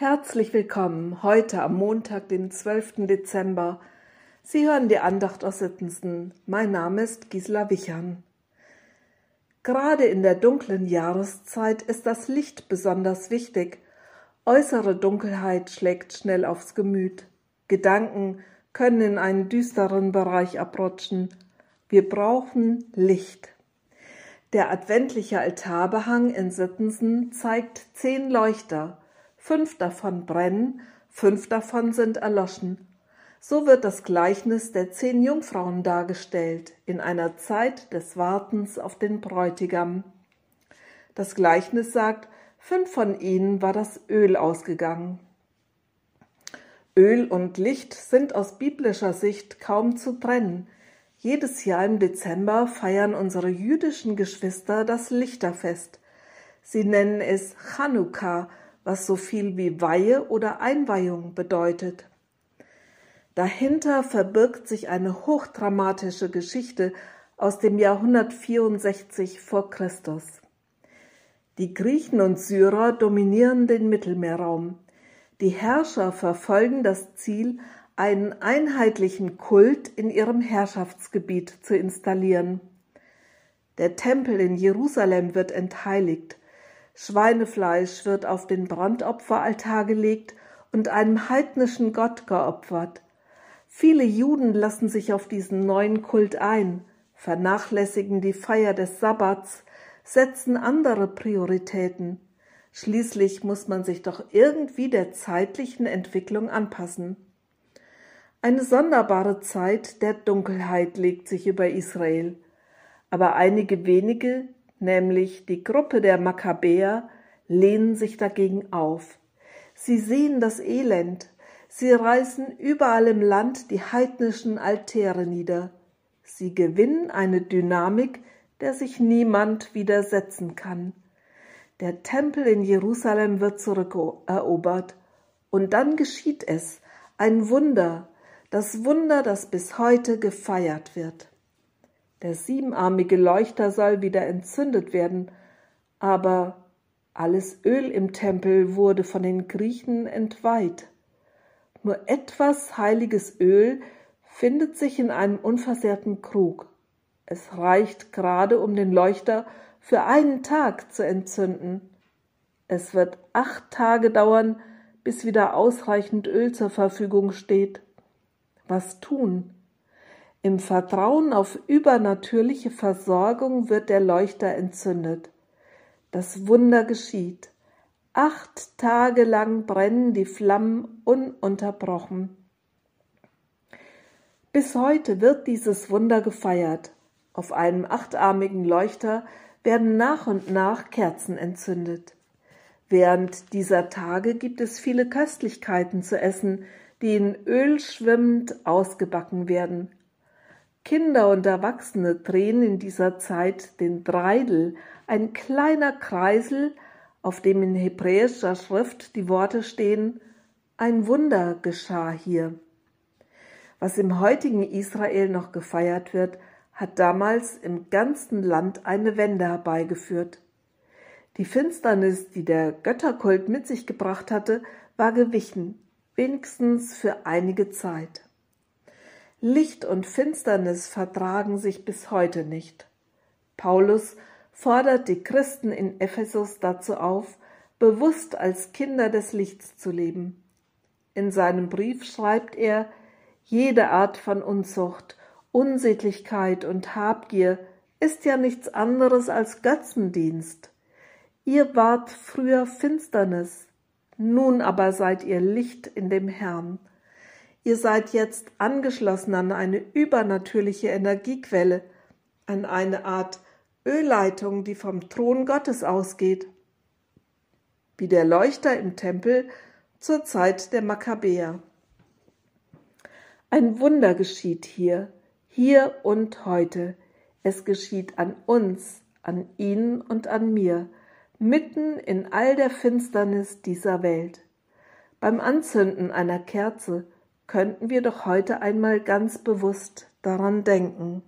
Herzlich willkommen heute am Montag, den 12. Dezember. Sie hören die Andacht aus Sittensen. Mein Name ist Gisela Wichern. Gerade in der dunklen Jahreszeit ist das Licht besonders wichtig. Äußere Dunkelheit schlägt schnell aufs Gemüt. Gedanken können in einen düsteren Bereich abrutschen. Wir brauchen Licht. Der adventliche Altarbehang in Sittensen zeigt zehn Leuchter. Fünf davon brennen, fünf davon sind erloschen. So wird das Gleichnis der zehn Jungfrauen dargestellt, in einer Zeit des Wartens auf den Bräutigam. Das Gleichnis sagt, fünf von ihnen war das Öl ausgegangen. Öl und Licht sind aus biblischer Sicht kaum zu trennen. Jedes Jahr im Dezember feiern unsere jüdischen Geschwister das Lichterfest. Sie nennen es Chanukka, was so viel wie Weihe oder Einweihung bedeutet. Dahinter verbirgt sich eine hochdramatische Geschichte aus dem Jahr 164 vor Christus. Die Griechen und Syrer dominieren den Mittelmeerraum. Die Herrscher verfolgen das Ziel, einen einheitlichen Kult in ihrem Herrschaftsgebiet zu installieren. Der Tempel in Jerusalem wird entheiligt, Schweinefleisch wird auf den Brandopferaltar gelegt und einem heidnischen Gott geopfert. Viele Juden lassen sich auf diesen neuen Kult ein, vernachlässigen die Feier des Sabbats, setzen andere Prioritäten. Schließlich muss man sich doch irgendwie der zeitlichen Entwicklung anpassen. Eine sonderbare Zeit der Dunkelheit legt sich über Israel, aber einige wenige nämlich die Gruppe der Makkabäer, lehnen sich dagegen auf. Sie sehen das Elend, sie reißen überall im Land die heidnischen Altäre nieder. Sie gewinnen eine Dynamik, der sich niemand widersetzen kann. Der Tempel in Jerusalem wird zurückerobert. Und dann geschieht es, ein Wunder, das Wunder, das bis heute gefeiert wird. Der siebenarmige Leuchter soll wieder entzündet werden, aber alles Öl im Tempel wurde von den Griechen entweiht. Nur etwas heiliges Öl findet sich in einem unversehrten Krug. Es reicht gerade, um den Leuchter für einen Tag zu entzünden. Es wird acht Tage dauern, bis wieder ausreichend Öl zur Verfügung steht. Was tun? Im Vertrauen auf übernatürliche Versorgung wird der Leuchter entzündet. Das Wunder geschieht. Acht Tage lang brennen die Flammen ununterbrochen. Bis heute wird dieses Wunder gefeiert. Auf einem achtarmigen Leuchter werden nach und nach Kerzen entzündet. Während dieser Tage gibt es viele Köstlichkeiten zu essen, die in Öl schwimmend ausgebacken werden. Kinder und Erwachsene drehen in dieser Zeit den Dreidel, ein kleiner Kreisel, auf dem in hebräischer Schrift die Worte stehen, ein Wunder geschah hier. Was im heutigen Israel noch gefeiert wird, hat damals im ganzen Land eine Wende herbeigeführt. Die Finsternis, die der Götterkult mit sich gebracht hatte, war gewichen, wenigstens für einige Zeit. Licht und Finsternis vertragen sich bis heute nicht. Paulus fordert die Christen in Ephesus dazu auf, bewusst als Kinder des Lichts zu leben. In seinem Brief schreibt er, jede Art von Unzucht, Unsittlichkeit und Habgier ist ja nichts anderes als Götzendienst. Ihr wart früher Finsternis, nun aber seid ihr Licht in dem Herrn. Ihr seid jetzt angeschlossen an eine übernatürliche Energiequelle, an eine Art Ölleitung, die vom Thron Gottes ausgeht, wie der Leuchter im Tempel zur Zeit der Makkabäer. Ein Wunder geschieht hier, hier und heute. Es geschieht an uns, an Ihnen und an mir, mitten in all der Finsternis dieser Welt. Beim Anzünden einer Kerze könnten wir doch heute einmal ganz bewusst daran denken.